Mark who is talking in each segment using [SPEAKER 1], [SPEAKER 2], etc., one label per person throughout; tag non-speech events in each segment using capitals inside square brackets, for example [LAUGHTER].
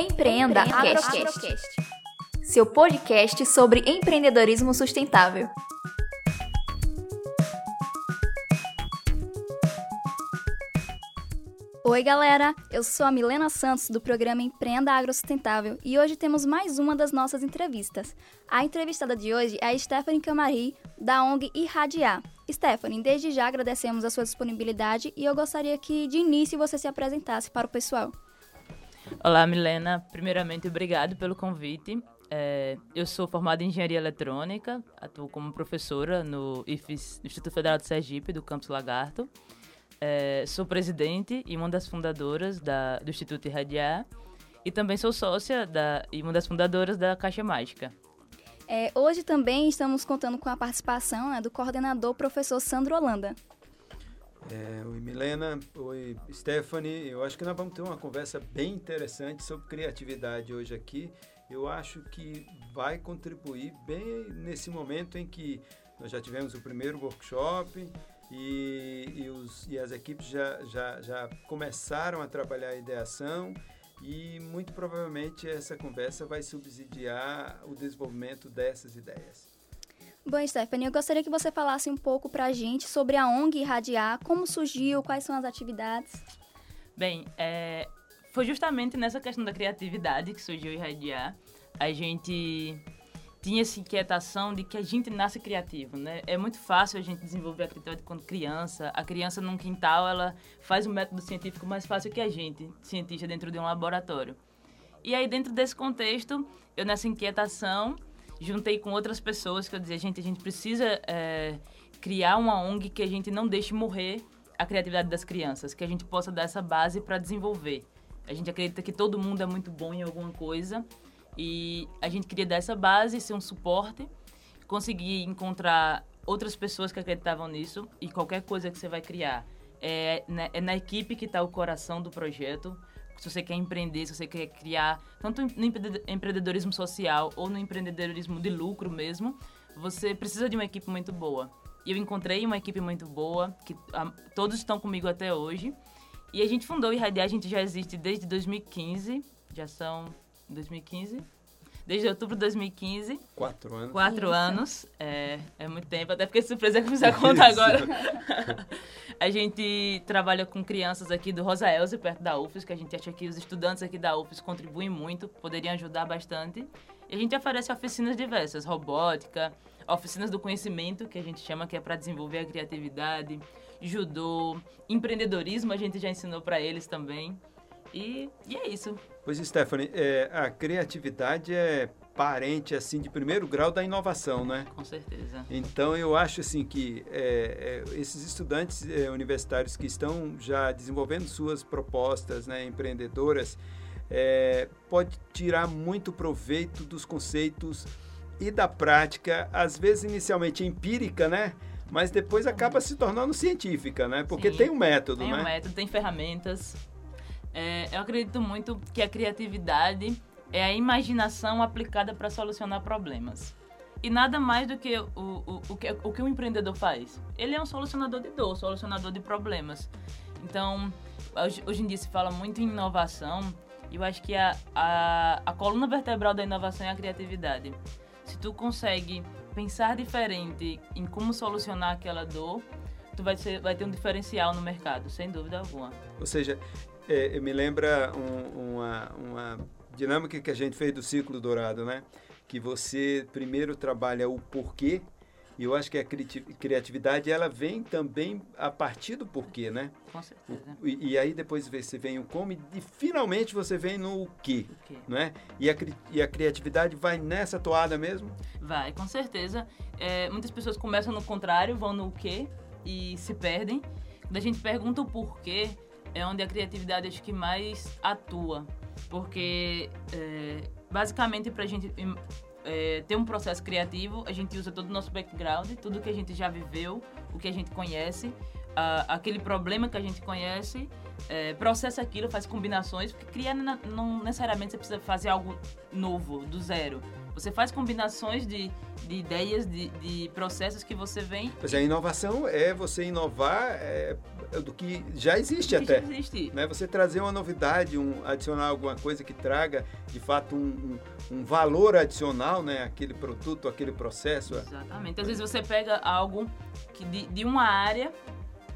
[SPEAKER 1] Empreenda Agrocast, seu podcast sobre empreendedorismo sustentável. Oi, galera! Eu sou a Milena Santos do programa Empreenda Agrosustentável e hoje temos mais uma das nossas entrevistas. A entrevistada de hoje é a Stephanie Camari, da ONG Irradiar. Stephanie, desde já agradecemos a sua disponibilidade e eu gostaria que de início você se apresentasse para o pessoal.
[SPEAKER 2] Olá, Milena. Primeiramente, obrigado pelo convite. É, eu sou formada em Engenharia Eletrônica, atuo como professora no IFES, Instituto Federal de Sergipe, do Campus Lagarto. É, sou presidente e uma das fundadoras da, do Instituto Irradiar e também sou sócia da, e uma das fundadoras da Caixa Mágica.
[SPEAKER 1] É, hoje também estamos contando com a participação né, do coordenador professor Sandro Holanda.
[SPEAKER 3] É, oi, Milena. Oi, Stephanie. Eu acho que nós vamos ter uma conversa bem interessante sobre criatividade hoje aqui. Eu acho que vai contribuir bem nesse momento em que nós já tivemos o primeiro workshop e, e, os, e as equipes já, já, já começaram a trabalhar a ideação e muito provavelmente essa conversa vai subsidiar o desenvolvimento dessas ideias.
[SPEAKER 1] Bom, Stephanie, eu gostaria que você falasse um pouco para a gente sobre a ONG Irradiar, como surgiu, quais são as atividades.
[SPEAKER 2] Bem, é, foi justamente nessa questão da criatividade que surgiu Irradiar. A gente tinha essa inquietação de que a gente nasce criativo, né? É muito fácil a gente desenvolver a criatividade quando criança. A criança num quintal, ela faz o método científico mais fácil que a gente, cientista dentro de um laboratório. E aí, dentro desse contexto, eu nessa inquietação juntei com outras pessoas que eu dizia, gente, a gente precisa é, criar uma ONG que a gente não deixe morrer a criatividade das crianças, que a gente possa dar essa base para desenvolver. A gente acredita que todo mundo é muito bom em alguma coisa e a gente queria dar essa base, ser um suporte, conseguir encontrar outras pessoas que acreditavam nisso e qualquer coisa que você vai criar é, é na equipe que está o coração do projeto se você quer empreender, se você quer criar, tanto no empreendedorismo social ou no empreendedorismo de lucro mesmo, você precisa de uma equipe muito boa. E eu encontrei uma equipe muito boa, que a, todos estão comigo até hoje. E a gente fundou o Irradiar, a gente já existe desde 2015, já são 2015, desde outubro de 2015.
[SPEAKER 3] Quatro anos.
[SPEAKER 2] Quatro Isso. anos. É, é muito tempo. Até fiquei surpresa que eu fiz a conta agora. a gente trabalha com crianças aqui do Rosa Elze, perto da UFES, que a gente acha que os estudantes aqui da UFES contribuem muito, poderiam ajudar bastante. E a gente oferece oficinas diversas, robótica, oficinas do conhecimento, que a gente chama que é para desenvolver a criatividade, judô, empreendedorismo, a gente já ensinou para eles também. E, e é isso.
[SPEAKER 3] Pois, Stephanie, é, a criatividade é parente assim de primeiro grau da inovação, né?
[SPEAKER 2] Com certeza.
[SPEAKER 3] Então eu acho assim que é, é, esses estudantes é, universitários que estão já desenvolvendo suas propostas, né, empreendedoras, é, pode tirar muito proveito dos conceitos e da prática, às vezes inicialmente empírica, né? Mas depois acaba se tornando científica, né? Porque
[SPEAKER 2] Sim,
[SPEAKER 3] tem um método,
[SPEAKER 2] tem
[SPEAKER 3] né?
[SPEAKER 2] Tem um método, tem ferramentas. É, eu acredito muito que a criatividade é a imaginação aplicada para solucionar problemas. E nada mais do que o, o, o, que o que empreendedor faz. Ele é um solucionador de dor, solucionador de problemas. Então, hoje, hoje em dia se fala muito em inovação e eu acho que a, a, a coluna vertebral da inovação é a criatividade. Se tu consegue pensar diferente em como solucionar aquela dor, tu vai, ser, vai ter um diferencial no mercado, sem dúvida alguma.
[SPEAKER 3] Ou seja, é, me lembra um, uma, uma dinâmica que a gente fez do ciclo dourado, né? Que você primeiro trabalha o porquê, e eu acho que a criatividade ela vem também a partir do porquê, né?
[SPEAKER 2] Com certeza.
[SPEAKER 3] E, e aí depois você vem o como e finalmente você vem no o quê, o quê? né? E a, e a criatividade vai nessa toada mesmo?
[SPEAKER 2] Vai, com certeza. É, muitas pessoas começam no contrário, vão no quê e se perdem. Quando a gente pergunta o porquê, é onde a criatividade acho que mais atua. Porque, é, basicamente, para a gente é, ter um processo criativo, a gente usa todo o nosso background, tudo que a gente já viveu, o que a gente conhece, a, aquele problema que a gente conhece, é, processa aquilo, faz combinações, porque criar não necessariamente você precisa fazer algo novo, do zero. Você faz combinações de, de ideias, de, de processos que você vem.
[SPEAKER 3] Pois é, a inovação é você inovar é, do que já existe
[SPEAKER 2] que
[SPEAKER 3] até.
[SPEAKER 2] já existe.
[SPEAKER 3] Né? Você trazer uma novidade, um, adicionar alguma coisa que traga, de fato, um, um, um valor adicional, né? Aquele produto, aquele processo.
[SPEAKER 2] Exatamente. Às vezes você pega algo que de, de uma área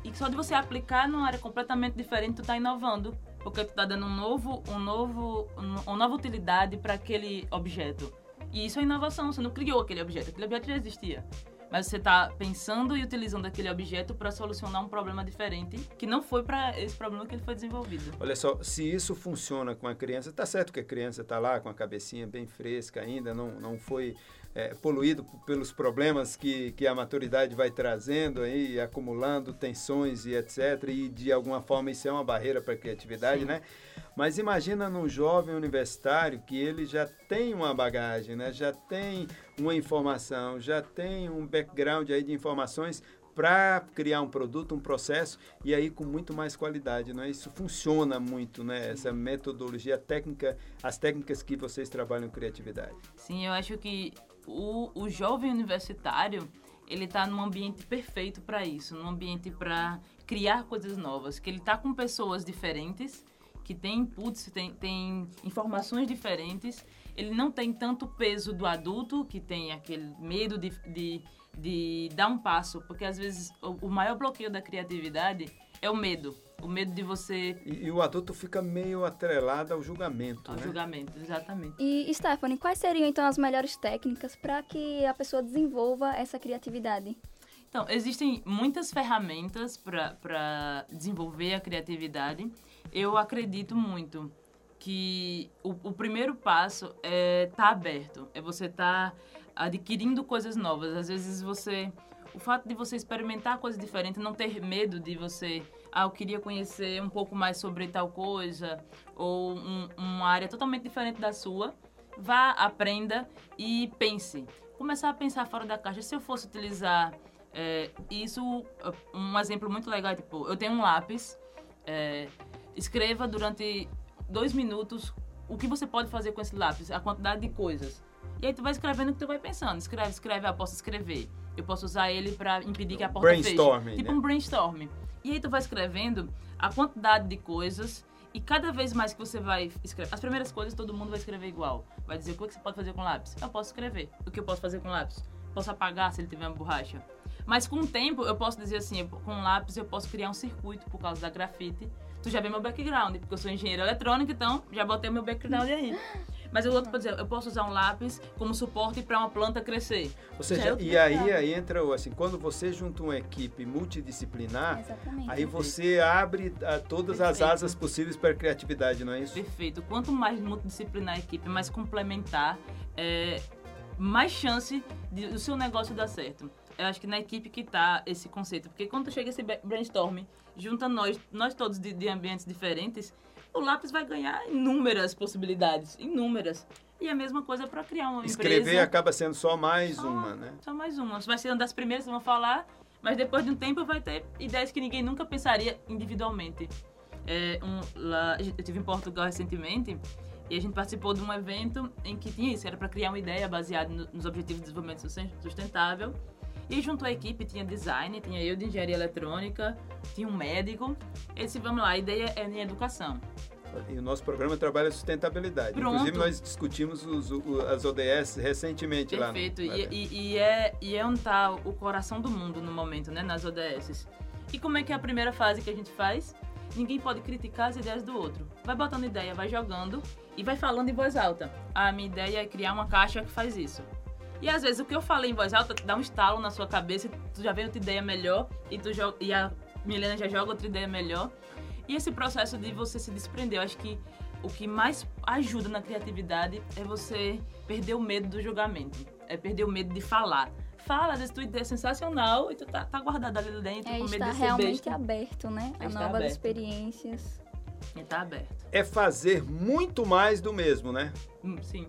[SPEAKER 2] e só de você aplicar numa área completamente diferente, tu está inovando. Porque tu está dando um novo, um novo, um- uma nova utilidade para aquele objeto. E isso é inovação, você não criou aquele objeto, aquele objeto já existia. Mas você está pensando e utilizando aquele objeto para solucionar um problema diferente, que não foi para esse problema que ele foi desenvolvido.
[SPEAKER 3] Olha só, se isso funciona com a criança, tá certo que a criança está lá com a cabecinha bem fresca ainda, não, não foi é, poluído pelos problemas que, que a maturidade vai trazendo aí, acumulando tensões e etc. E de alguma forma isso é uma barreira para a criatividade,
[SPEAKER 2] Sim.
[SPEAKER 3] né? Mas imagina num jovem universitário que ele já tem uma bagagem, né? já tem uma informação, já tem um background aí de informações para criar um produto, um processo e aí com muito mais qualidade, não é? Isso funciona muito, né? Essa metodologia técnica, as técnicas que vocês trabalham criatividade.
[SPEAKER 2] Sim, eu acho que o, o jovem universitário, ele tá num ambiente perfeito para isso, num ambiente para criar coisas novas, que ele tá com pessoas diferentes, que tem inputs, tem, tem informações diferentes, ele não tem tanto peso do adulto, que tem aquele medo de, de, de dar um passo, porque às vezes o, o maior bloqueio da criatividade é o medo, o medo de você
[SPEAKER 3] E, e o adulto fica meio atrelado ao julgamento,
[SPEAKER 2] ao
[SPEAKER 3] né?
[SPEAKER 2] julgamento, exatamente.
[SPEAKER 1] E, Stephanie, quais seriam então as melhores técnicas para que a pessoa desenvolva essa criatividade?
[SPEAKER 2] Então, existem muitas ferramentas para desenvolver a criatividade. Eu acredito muito que o, o primeiro passo é estar aberto, é você estar adquirindo coisas novas. Às vezes você. O fato de você experimentar coisas diferentes, não ter medo de você. Ah, eu queria conhecer um pouco mais sobre tal coisa, ou um- uma área totalmente diferente da sua. Vá, aprenda e pense. Começar a pensar fora da caixa. Se eu fosse utilizar é, isso, um exemplo muito legal é, tipo, eu tenho um lápis, é, escreva durante dois minutos o que você pode fazer com esse lápis, a quantidade de coisas. E aí tu vai escrevendo o que tu vai pensando. Escreve, escreve, ah, posso escrever. Eu posso usar ele para impedir que a porta feche.
[SPEAKER 3] Brainstorming,
[SPEAKER 2] Tipo
[SPEAKER 3] né?
[SPEAKER 2] um brainstorm. E aí tu vai escrevendo a quantidade de coisas e cada vez mais que você vai escrever, as primeiras coisas todo mundo vai escrever igual. Vai dizer o que você pode fazer com lápis. Eu posso escrever. O que eu posso fazer com lápis? Posso apagar se ele tiver uma borracha. Mas com o tempo eu posso dizer assim, com lápis eu posso criar um circuito por causa da grafite. Tu já vê meu background, porque eu sou engenheiro eletrônico, então já botei meu background aí. [LAUGHS] Mas o outro pode dizer, eu posso usar um lápis como suporte para uma planta crescer.
[SPEAKER 3] Ou
[SPEAKER 2] é
[SPEAKER 3] seja,
[SPEAKER 2] outro
[SPEAKER 3] e aí, aí entra o assim, quando você junta uma equipe multidisciplinar,
[SPEAKER 1] Exatamente.
[SPEAKER 3] aí você abre ah, todas as
[SPEAKER 2] Perfeito.
[SPEAKER 3] asas possíveis para a criatividade, não é isso?
[SPEAKER 2] Perfeito. Quanto mais multidisciplinar a equipe, mais complementar, é, mais chance de o seu negócio dar certo. Eu acho que na equipe que tá esse conceito. Porque quando chega esse ba- brainstorm, junta nós, nós todos de, de ambientes diferentes, o lápis vai ganhar inúmeras possibilidades. Inúmeras. E a mesma coisa para criar uma
[SPEAKER 3] Escrever
[SPEAKER 2] empresa.
[SPEAKER 3] acaba sendo só mais
[SPEAKER 2] Só-
[SPEAKER 3] uma, né?
[SPEAKER 2] Só mais uma. Você vai ser uma das primeiras que vão falar, mas depois de um tempo vai ter ideias que ninguém nunca pensaria individualmente. É, um, lá, eu estive em Portugal recentemente e a gente participou de um evento em que tinha isso, era para criar uma ideia baseada no- nos Objetivos de Desenvolvimento Susten- Sustentável. E junto à equipe tinha design, tinha eu de engenharia eletrônica, tinha um médico. E disse, vamos lá, a ideia é em educação.
[SPEAKER 3] E o nosso programa trabalha sustentabilidade.
[SPEAKER 2] Pronto.
[SPEAKER 3] Inclusive, nós discutimos os- as ODS recentemente lá.
[SPEAKER 2] Perfeito.
[SPEAKER 3] lá
[SPEAKER 2] E,
[SPEAKER 3] dentro.
[SPEAKER 2] e, e é, e é onde tá o coração do mundo no momento, né? Nas ODS. E como é que é a primeira fase que a gente faz? Ninguém pode criticar as ideias do outro. Vai botando ideia, vai jogando e vai falando em voz alta. A minha ideia é criar uma caixa que faz isso. E às vezes o que eu falei em voz alta dá um estalo na sua cabeça, e tu já vem outra ideia melhor e, tu joga, e a Milena já joga outra ideia melhor. E esse processo de você se desprender, eu acho que o que mais ajuda na criatividade é você perder o medo do julgamento. É perder o medo de falar. Fala, às vezes tua ideia é sensacional e tu tá, tá guardado ali dentro
[SPEAKER 1] É
[SPEAKER 2] com medo de ser
[SPEAKER 1] realmente
[SPEAKER 2] besta.
[SPEAKER 1] aberto, né?
[SPEAKER 2] É
[SPEAKER 1] A novas
[SPEAKER 2] aberto.
[SPEAKER 1] experiências.
[SPEAKER 2] E tá aberto.
[SPEAKER 3] É fazer muito mais do mesmo, né?
[SPEAKER 2] Hum, sim.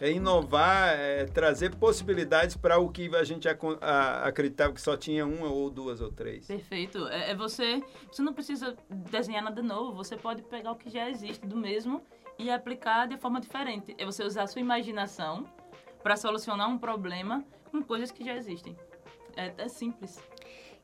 [SPEAKER 3] É inovar, é trazer possibilidades para o que a gente acon- a- acreditava que só tinha uma ou duas ou três.
[SPEAKER 2] Perfeito. É, é você. Você não precisa desenhar nada novo. Você pode pegar o que já existe do mesmo e aplicar de forma diferente. É você usar a sua imaginação para solucionar um problema com coisas que já existem. É, é simples.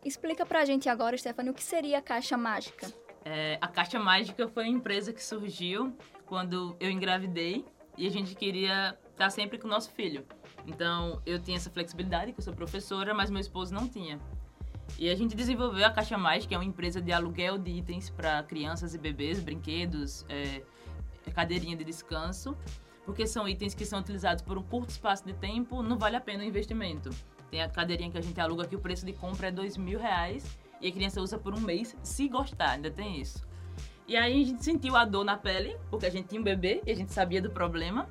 [SPEAKER 1] Explica pra gente agora, Stephanie, o que seria a Caixa Mágica?
[SPEAKER 2] É, a Caixa Mágica foi uma empresa que surgiu quando eu engravidei e a gente queria estar sempre com o nosso filho. Então, eu tinha essa flexibilidade, que eu sou professora, mas meu esposo não tinha. E a gente desenvolveu a Caixa Mágica, que é uma empresa de aluguel de itens para crianças e bebês, brinquedos, é, cadeirinha de descanso, porque são itens que são utilizados por um curto espaço de tempo, não vale a pena o investimento. Tem a cadeirinha que a gente aluga que o preço de compra é dois mil reais e a criança usa por um mês, se gostar, ainda tem isso. E aí a gente sentiu a dor na pele, porque a gente tinha um bebê e a gente sabia do problema.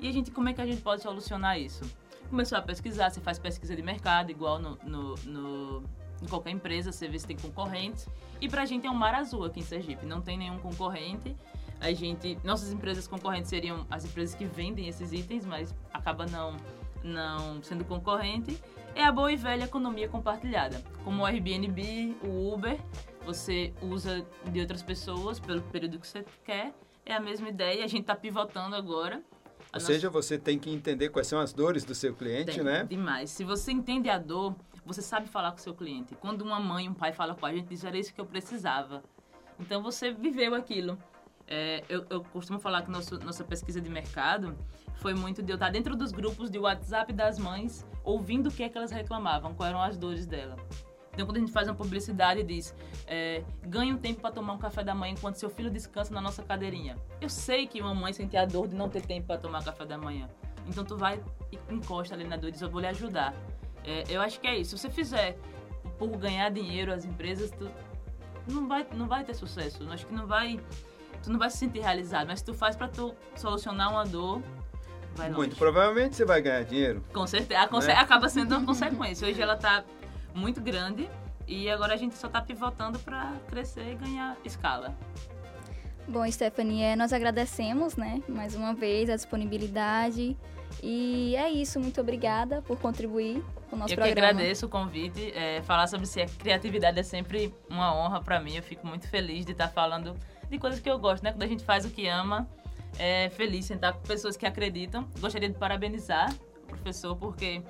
[SPEAKER 2] E a gente, como é que a gente pode solucionar isso? Começou a pesquisar, você faz pesquisa de mercado, igual no, no, no em qualquer empresa, você vê se tem concorrentes. E pra gente é um mar azul aqui em Sergipe, não tem nenhum concorrente. A gente, nossas empresas concorrentes seriam as empresas que vendem esses itens, mas acaba não não sendo concorrente, é a boa e velha economia compartilhada, como o Airbnb, o Uber, você usa de outras pessoas pelo período que você quer, é a mesma ideia, a gente está pivotando agora.
[SPEAKER 3] Ou seja, você tem que entender quais são as dores do seu cliente,
[SPEAKER 2] tem,
[SPEAKER 3] né?
[SPEAKER 2] Demais. Se você entende a dor, você sabe falar com o seu cliente. Quando uma mãe, um pai fala com a gente, diz, era isso que eu precisava. Então você viveu aquilo. É, eu, eu, costumo falar que nosso, nossa pesquisa de mercado foi muito de eu estar dentro dos grupos de WhatsApp das mães, ouvindo o que é que elas reclamavam, quais eram as dores dela. Então, quando a gente faz uma publicidade e diz, é, ganhe um tempo para tomar um café da manhã enquanto seu filho descansa na nossa cadeirinha. Eu sei que uma mãe sente a dor de não ter tempo para tomar café da manhã. Então, tu vai e encosta ali na dor e diz, eu vou lhe ajudar. É, eu acho que é isso. Se você fizer por ganhar dinheiro as empresas, tu não vai, não vai ter sucesso. Eu acho que não vai tu não vai se sentir realizado, mas se tu faz para tu solucionar uma dor, vai.
[SPEAKER 3] Muito provavelmente você vai ganhar dinheiro.
[SPEAKER 2] Com certeza, conse né? acaba sendo uma consequência. Hoje ela tá muito grande e agora a gente só tá pivotando para crescer e ganhar escala.
[SPEAKER 1] Bom, Stephanie, é, nós agradecemos, né, mais uma vez a disponibilidade. E é isso, muito obrigada por contribuir com o nosso
[SPEAKER 2] eu
[SPEAKER 1] programa.
[SPEAKER 2] Eu que agradeço o convite. É, falar sobre criatividade é sempre uma honra para mim. Eu fico muito feliz de estar falando de coisas que eu gosto, né? Quando a gente faz o que ama, é feliz sentar com pessoas que acreditam. Gostaria de parabenizar o professor porque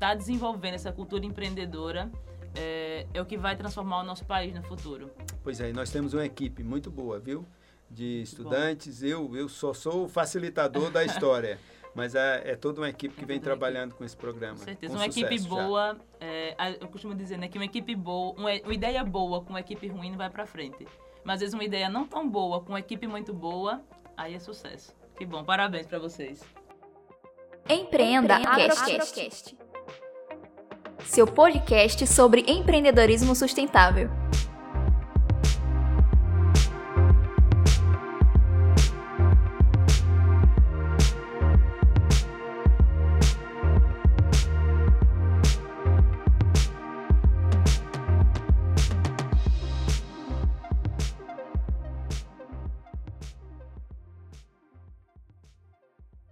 [SPEAKER 2] está desenvolvendo essa cultura empreendedora. É, é, o que vai transformar o nosso país no futuro.
[SPEAKER 3] Pois é, nós temos uma equipe muito boa, viu? De estudantes. Eu, eu só sou o facilitador da [LAUGHS] história. Mas é, é, toda uma equipe que vem trabalhando com esse programa. Com
[SPEAKER 2] certeza. Com uma equipe boa, é, eu costumo dizer né, que uma equipe boa, uma, uma ideia boa com uma equipe ruim não vai para frente. Mas às vezes uma ideia não tão boa, com uma equipe muito boa, aí é sucesso. Que bom, parabéns para vocês.
[SPEAKER 1] Empreenda, Empreenda Agrocast. Agrocast. Seu podcast sobre empreendedorismo sustentável.